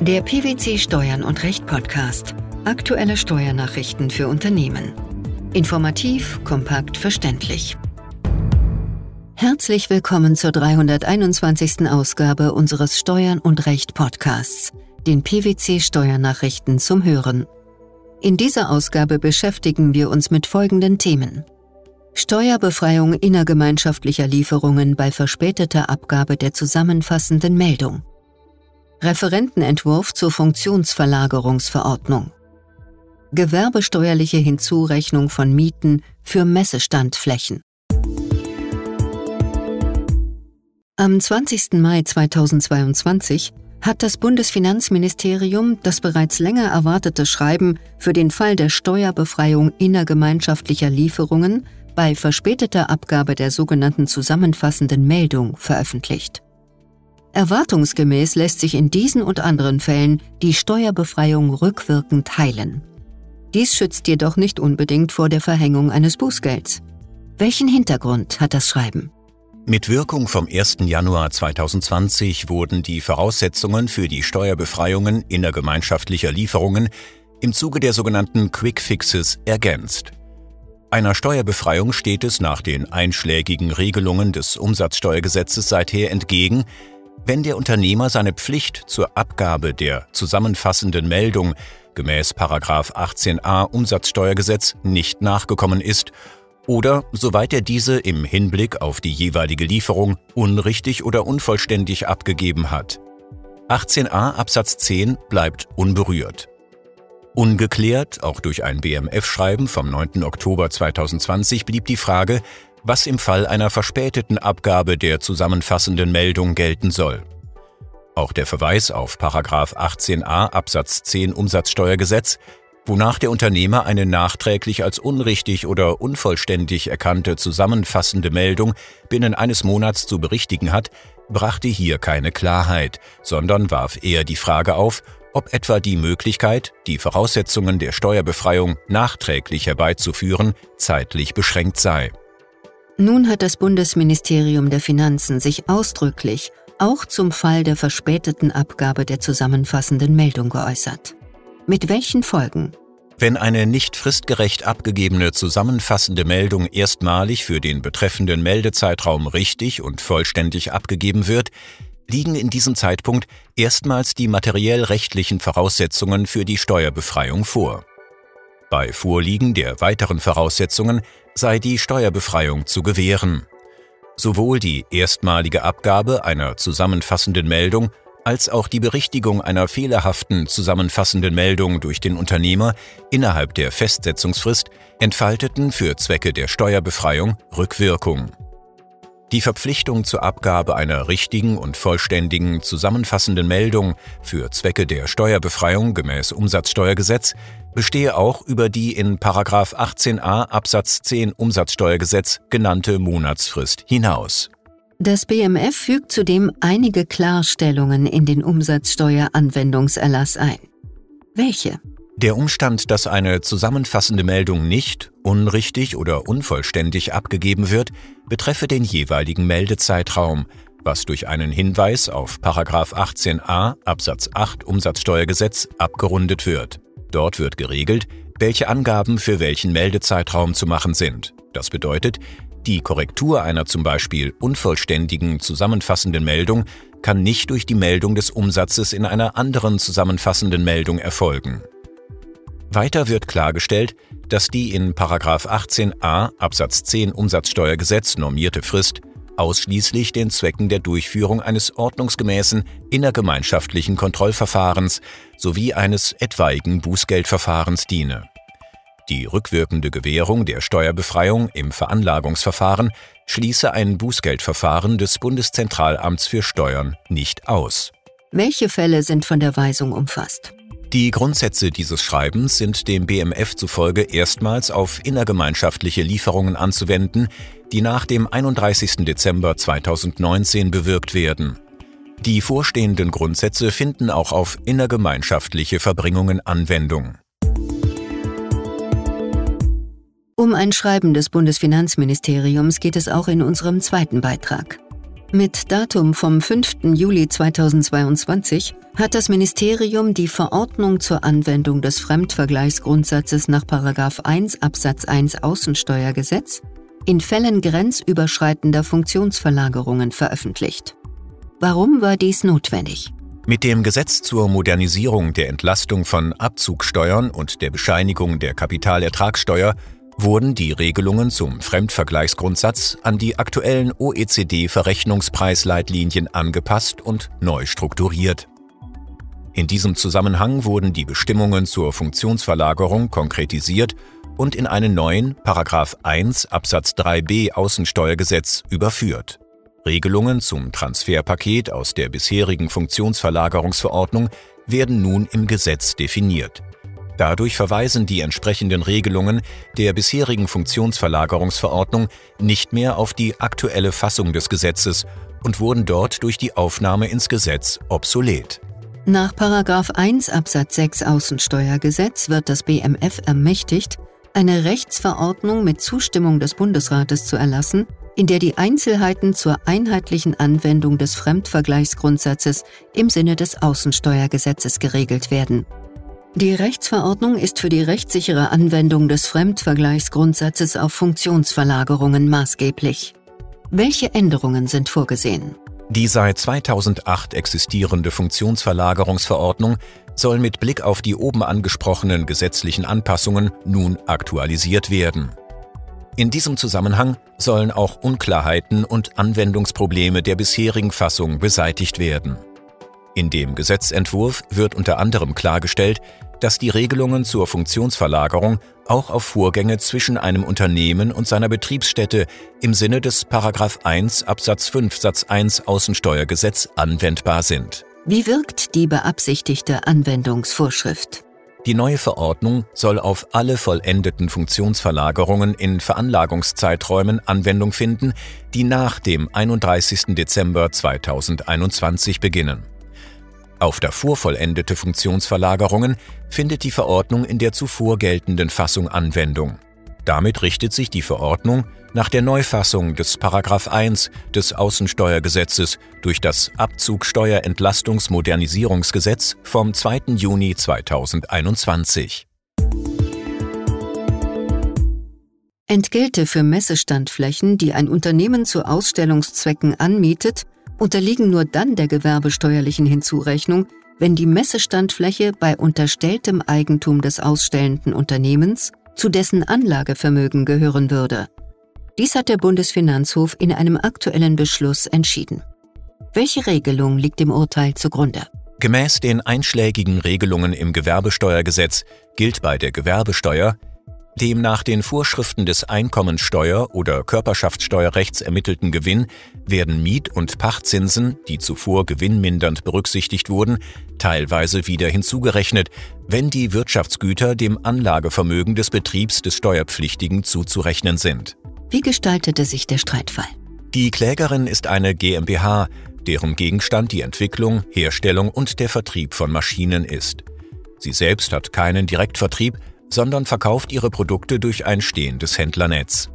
Der PwC Steuern und Recht Podcast. Aktuelle Steuernachrichten für Unternehmen. Informativ, kompakt, verständlich. Herzlich willkommen zur 321. Ausgabe unseres Steuern und Recht Podcasts, den PwC Steuernachrichten zum Hören. In dieser Ausgabe beschäftigen wir uns mit folgenden Themen. Steuerbefreiung innergemeinschaftlicher Lieferungen bei verspäteter Abgabe der zusammenfassenden Meldung. Referentenentwurf zur Funktionsverlagerungsverordnung. Gewerbesteuerliche Hinzurechnung von Mieten für Messestandflächen. Am 20. Mai 2022 hat das Bundesfinanzministerium das bereits länger erwartete Schreiben für den Fall der Steuerbefreiung innergemeinschaftlicher Lieferungen bei verspäteter Abgabe der sogenannten zusammenfassenden Meldung veröffentlicht. Erwartungsgemäß lässt sich in diesen und anderen Fällen die Steuerbefreiung rückwirkend heilen. Dies schützt jedoch nicht unbedingt vor der Verhängung eines Bußgelds. Welchen Hintergrund hat das Schreiben? Mit Wirkung vom 1. Januar 2020 wurden die Voraussetzungen für die Steuerbefreiungen innergemeinschaftlicher Lieferungen im Zuge der sogenannten Quick Fixes ergänzt. Einer Steuerbefreiung steht es nach den einschlägigen Regelungen des Umsatzsteuergesetzes seither entgegen, wenn der Unternehmer seine Pflicht zur Abgabe der zusammenfassenden Meldung gemäß 18a Umsatzsteuergesetz nicht nachgekommen ist oder soweit er diese im Hinblick auf die jeweilige Lieferung unrichtig oder unvollständig abgegeben hat. 18a Absatz 10 bleibt unberührt. Ungeklärt, auch durch ein BMF-Schreiben vom 9. Oktober 2020, blieb die Frage, was im Fall einer verspäteten Abgabe der zusammenfassenden Meldung gelten soll. Auch der Verweis auf 18a Absatz 10 Umsatzsteuergesetz, wonach der Unternehmer eine nachträglich als unrichtig oder unvollständig erkannte zusammenfassende Meldung binnen eines Monats zu berichtigen hat, brachte hier keine Klarheit, sondern warf eher die Frage auf, ob etwa die Möglichkeit, die Voraussetzungen der Steuerbefreiung nachträglich herbeizuführen, zeitlich beschränkt sei. Nun hat das Bundesministerium der Finanzen sich ausdrücklich auch zum Fall der verspäteten Abgabe der zusammenfassenden Meldung geäußert. Mit welchen Folgen? Wenn eine nicht fristgerecht abgegebene zusammenfassende Meldung erstmalig für den betreffenden Meldezeitraum richtig und vollständig abgegeben wird, liegen in diesem Zeitpunkt erstmals die materiell-rechtlichen Voraussetzungen für die Steuerbefreiung vor. Bei Vorliegen der weiteren Voraussetzungen sei die Steuerbefreiung zu gewähren. Sowohl die erstmalige Abgabe einer zusammenfassenden Meldung als auch die Berichtigung einer fehlerhaften zusammenfassenden Meldung durch den Unternehmer innerhalb der Festsetzungsfrist entfalteten für Zwecke der Steuerbefreiung Rückwirkung. Die Verpflichtung zur Abgabe einer richtigen und vollständigen zusammenfassenden Meldung für Zwecke der Steuerbefreiung gemäß Umsatzsteuergesetz bestehe auch über die in 18a Absatz 10 Umsatzsteuergesetz genannte Monatsfrist hinaus. Das BMF fügt zudem einige Klarstellungen in den Umsatzsteueranwendungserlass ein. Welche? Der Umstand, dass eine zusammenfassende Meldung nicht, unrichtig oder unvollständig abgegeben wird, betreffe den jeweiligen Meldezeitraum, was durch einen Hinweis auf 18a Absatz 8 Umsatzsteuergesetz abgerundet wird. Dort wird geregelt, welche Angaben für welchen Meldezeitraum zu machen sind. Das bedeutet, die Korrektur einer zum Beispiel unvollständigen zusammenfassenden Meldung kann nicht durch die Meldung des Umsatzes in einer anderen zusammenfassenden Meldung erfolgen. Weiter wird klargestellt, dass die in 18a Absatz 10 Umsatzsteuergesetz normierte Frist ausschließlich den Zwecken der Durchführung eines ordnungsgemäßen innergemeinschaftlichen Kontrollverfahrens sowie eines etwaigen Bußgeldverfahrens diene. Die rückwirkende Gewährung der Steuerbefreiung im Veranlagungsverfahren schließe ein Bußgeldverfahren des Bundeszentralamts für Steuern nicht aus. Welche Fälle sind von der Weisung umfasst? Die Grundsätze dieses Schreibens sind dem BMF zufolge erstmals auf innergemeinschaftliche Lieferungen anzuwenden, die nach dem 31. Dezember 2019 bewirkt werden. Die vorstehenden Grundsätze finden auch auf innergemeinschaftliche Verbringungen Anwendung. Um ein Schreiben des Bundesfinanzministeriums geht es auch in unserem zweiten Beitrag. Mit Datum vom 5. Juli 2022 hat das Ministerium die Verordnung zur Anwendung des Fremdvergleichsgrundsatzes nach 1 Absatz 1 Außensteuergesetz in Fällen grenzüberschreitender Funktionsverlagerungen veröffentlicht. Warum war dies notwendig? Mit dem Gesetz zur Modernisierung der Entlastung von Abzugsteuern und der Bescheinigung der Kapitalertragssteuer wurden die Regelungen zum Fremdvergleichsgrundsatz an die aktuellen OECD-Verrechnungspreisleitlinien angepasst und neu strukturiert. In diesem Zusammenhang wurden die Bestimmungen zur Funktionsverlagerung konkretisiert und in einen neuen Paragraph 1 Absatz 3b Außensteuergesetz überführt. Regelungen zum Transferpaket aus der bisherigen Funktionsverlagerungsverordnung werden nun im Gesetz definiert. Dadurch verweisen die entsprechenden Regelungen der bisherigen Funktionsverlagerungsverordnung nicht mehr auf die aktuelle Fassung des Gesetzes und wurden dort durch die Aufnahme ins Gesetz obsolet. Nach 1 Absatz 6 Außensteuergesetz wird das BMF ermächtigt, eine Rechtsverordnung mit Zustimmung des Bundesrates zu erlassen, in der die Einzelheiten zur einheitlichen Anwendung des Fremdvergleichsgrundsatzes im Sinne des Außensteuergesetzes geregelt werden. Die Rechtsverordnung ist für die rechtssichere Anwendung des Fremdvergleichsgrundsatzes auf Funktionsverlagerungen maßgeblich. Welche Änderungen sind vorgesehen? Die seit 2008 existierende Funktionsverlagerungsverordnung soll mit Blick auf die oben angesprochenen gesetzlichen Anpassungen nun aktualisiert werden. In diesem Zusammenhang sollen auch Unklarheiten und Anwendungsprobleme der bisherigen Fassung beseitigt werden. In dem Gesetzentwurf wird unter anderem klargestellt, dass die Regelungen zur Funktionsverlagerung auch auf Vorgänge zwischen einem Unternehmen und seiner Betriebsstätte im Sinne des 1 Absatz 5 Satz 1 Außensteuergesetz anwendbar sind. Wie wirkt die beabsichtigte Anwendungsvorschrift? Die neue Verordnung soll auf alle vollendeten Funktionsverlagerungen in Veranlagungszeiträumen Anwendung finden, die nach dem 31. Dezember 2021 beginnen. Auf davor vollendete Funktionsverlagerungen findet die Verordnung in der zuvor geltenden Fassung Anwendung. Damit richtet sich die Verordnung nach der Neufassung des Paragraph 1 des Außensteuergesetzes durch das Abzugsteuerentlastungsmodernisierungsgesetz vom 2. Juni 2021. Entgelte für Messestandflächen, die ein Unternehmen zu Ausstellungszwecken anmietet, unterliegen nur dann der gewerbesteuerlichen Hinzurechnung, wenn die Messestandfläche bei unterstelltem Eigentum des ausstellenden Unternehmens zu dessen Anlagevermögen gehören würde. Dies hat der Bundesfinanzhof in einem aktuellen Beschluss entschieden. Welche Regelung liegt dem Urteil zugrunde? Gemäß den einschlägigen Regelungen im Gewerbesteuergesetz gilt bei der Gewerbesteuer dem nach den Vorschriften des Einkommensteuer- oder Körperschaftssteuerrechts ermittelten Gewinn werden Miet- und Pachtzinsen, die zuvor gewinnmindernd berücksichtigt wurden, teilweise wieder hinzugerechnet, wenn die Wirtschaftsgüter dem Anlagevermögen des Betriebs des Steuerpflichtigen zuzurechnen sind. Wie gestaltete sich der Streitfall? Die Klägerin ist eine GmbH, deren Gegenstand die Entwicklung, Herstellung und der Vertrieb von Maschinen ist. Sie selbst hat keinen Direktvertrieb, sondern verkauft ihre Produkte durch ein stehendes Händlernetz.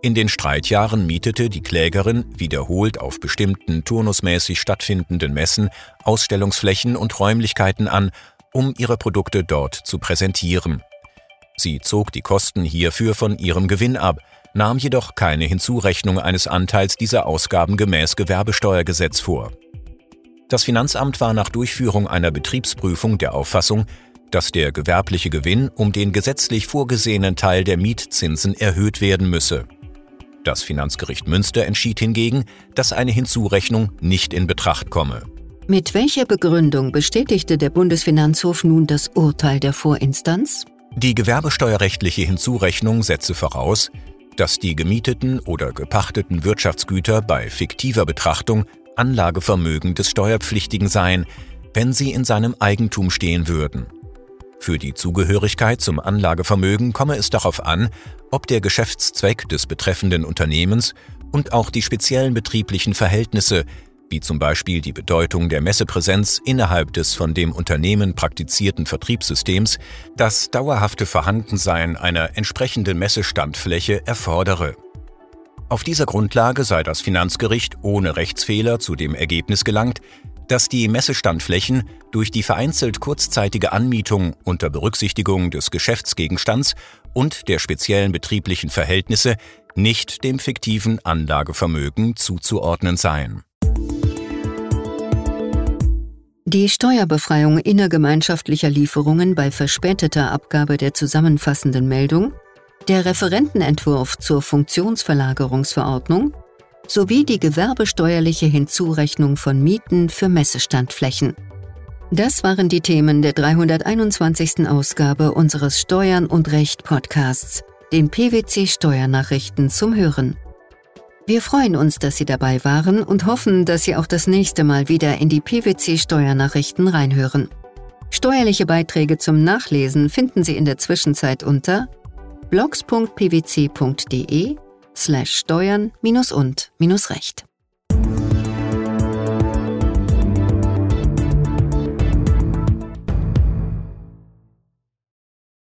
In den Streitjahren mietete die Klägerin wiederholt auf bestimmten turnusmäßig stattfindenden Messen Ausstellungsflächen und Räumlichkeiten an, um ihre Produkte dort zu präsentieren. Sie zog die Kosten hierfür von ihrem Gewinn ab, nahm jedoch keine Hinzurechnung eines Anteils dieser Ausgaben gemäß Gewerbesteuergesetz vor. Das Finanzamt war nach Durchführung einer Betriebsprüfung der Auffassung, dass der gewerbliche Gewinn um den gesetzlich vorgesehenen Teil der Mietzinsen erhöht werden müsse. Das Finanzgericht Münster entschied hingegen, dass eine Hinzurechnung nicht in Betracht komme. Mit welcher Begründung bestätigte der Bundesfinanzhof nun das Urteil der Vorinstanz? Die gewerbesteuerrechtliche Hinzurechnung setze voraus, dass die gemieteten oder gepachteten Wirtschaftsgüter bei fiktiver Betrachtung Anlagevermögen des Steuerpflichtigen seien, wenn sie in seinem Eigentum stehen würden. Für die Zugehörigkeit zum Anlagevermögen komme es darauf an, ob der Geschäftszweck des betreffenden Unternehmens und auch die speziellen betrieblichen Verhältnisse, wie zum Beispiel die Bedeutung der Messepräsenz innerhalb des von dem Unternehmen praktizierten Vertriebssystems, das dauerhafte Vorhandensein einer entsprechenden Messestandfläche erfordere. Auf dieser Grundlage sei das Finanzgericht ohne Rechtsfehler zu dem Ergebnis gelangt, dass die Messestandflächen durch die vereinzelt kurzzeitige Anmietung unter Berücksichtigung des Geschäftsgegenstands und der speziellen betrieblichen Verhältnisse nicht dem fiktiven Anlagevermögen zuzuordnen seien. Die Steuerbefreiung innergemeinschaftlicher Lieferungen bei verspäteter Abgabe der zusammenfassenden Meldung, der Referentenentwurf zur Funktionsverlagerungsverordnung sowie die gewerbesteuerliche Hinzurechnung von Mieten für Messestandflächen. Das waren die Themen der 321. Ausgabe unseres Steuern und Recht Podcasts, den PwC Steuernachrichten zum Hören. Wir freuen uns, dass Sie dabei waren und hoffen, dass Sie auch das nächste Mal wieder in die PwC Steuernachrichten reinhören. Steuerliche Beiträge zum Nachlesen finden Sie in der Zwischenzeit unter blogs.pwc.de slash steuern und recht.